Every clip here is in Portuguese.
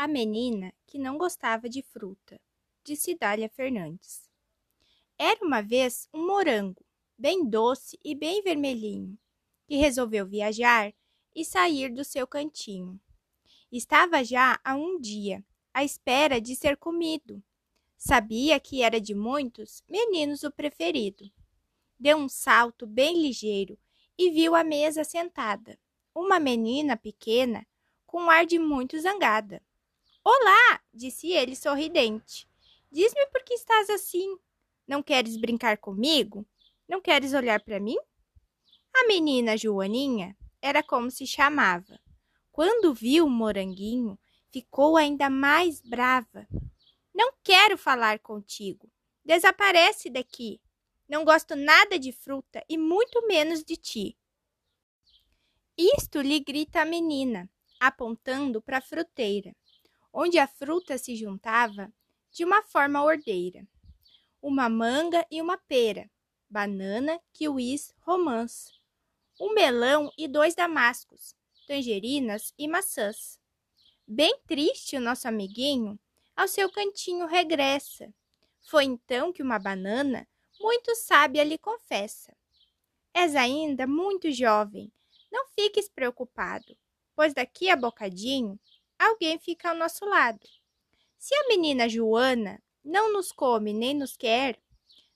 A menina que não gostava de fruta, de Cidália Fernandes. Era uma vez um morango, bem doce e bem vermelhinho, que resolveu viajar e sair do seu cantinho. Estava já há um dia à espera de ser comido. Sabia que era de muitos meninos o preferido. Deu um salto bem ligeiro e viu a mesa sentada. Uma menina pequena, com um ar de muito zangada. Olá, disse ele sorridente. Diz-me por que estás assim? Não queres brincar comigo? Não queres olhar para mim? A menina Joaninha era como se chamava. Quando viu o moranguinho, ficou ainda mais brava. Não quero falar contigo. Desaparece daqui. Não gosto nada de fruta e muito menos de ti. Isto lhe grita a menina, apontando para a fruteira onde a fruta se juntava de uma forma ordeira. Uma manga e uma pera, banana, kiwis, romãs, um melão e dois damascos, tangerinas e maçãs. Bem triste o nosso amiguinho, ao seu cantinho regressa. Foi então que uma banana, muito sábia, lhe confessa: És ainda muito jovem, não fiques preocupado, pois daqui a bocadinho alguém fica ao nosso lado. Se a menina Joana não nos come nem nos quer,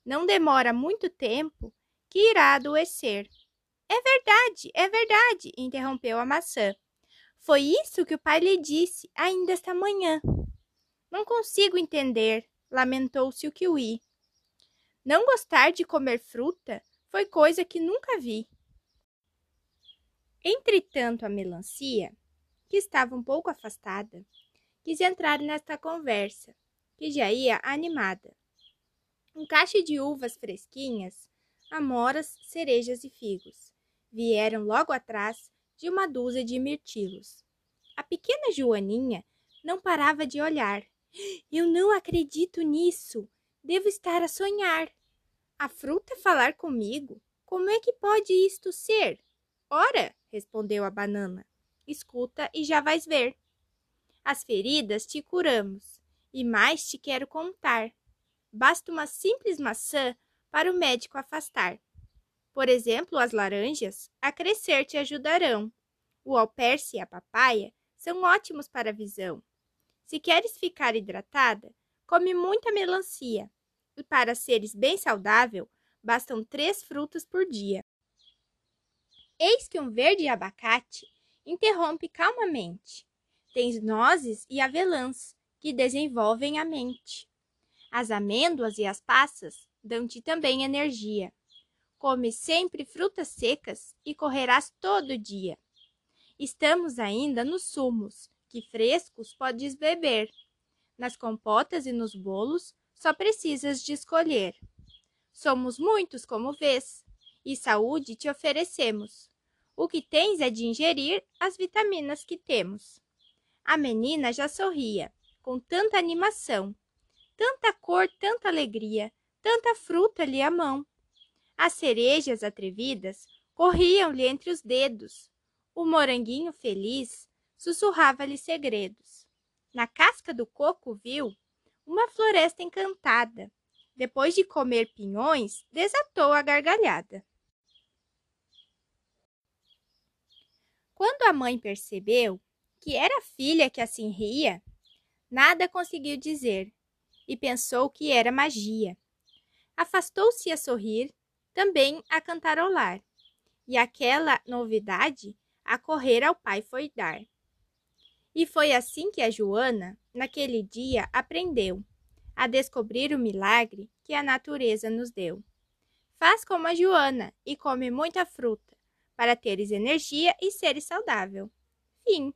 não demora muito tempo que irá adoecer. É verdade, é verdade, interrompeu a maçã. Foi isso que o pai lhe disse ainda esta manhã. Não consigo entender, lamentou-se o kiwi. Não gostar de comer fruta foi coisa que nunca vi. Entretanto, a melancia que estava um pouco afastada, quis entrar nesta conversa, que já ia animada. Um caixa de uvas fresquinhas, amoras, cerejas e figos vieram logo atrás de uma dúzia de mirtilos. A pequena Joaninha não parava de olhar. Eu não acredito nisso. Devo estar a sonhar. A fruta falar comigo? Como é que pode isto ser? Ora, respondeu a banana, escuta e já vais ver. As feridas te curamos, e mais te quero contar. Basta uma simples maçã para o médico afastar. Por exemplo, as laranjas a crescer te ajudarão. O alperce e a papaya são ótimos para a visão. Se queres ficar hidratada, come muita melancia. E para seres bem saudável, bastam três frutas por dia. Eis que um verde abacate interrompe calmamente. Tens nozes e avelãs, que desenvolvem a mente. As amêndoas e as passas dão-te também energia. Come sempre frutas secas e correrás todo dia. Estamos ainda nos sumos, que frescos podes beber. Nas compotas e nos bolos só precisas de escolher. Somos muitos, como vês, e saúde te oferecemos. O que tens é de ingerir as vitaminas que temos. A menina já sorria, com tanta animação, tanta cor, tanta alegria, tanta fruta lhe à mão. As cerejas atrevidas corriam-lhe entre os dedos. O moranguinho feliz sussurrava-lhe segredos. Na casca do coco viu uma floresta encantada. Depois de comer pinhões, desatou a gargalhada. Quando a mãe percebeu que era a filha que assim ria, nada conseguiu dizer e pensou que era magia. Afastou-se a sorrir, também a cantarolar, e aquela novidade a correr ao pai foi dar. E foi assim que a Joana, naquele dia, aprendeu a descobrir o milagre que a natureza nos deu. Faz como a Joana e come muita fruta, para teres energia e seres saudável. Fim.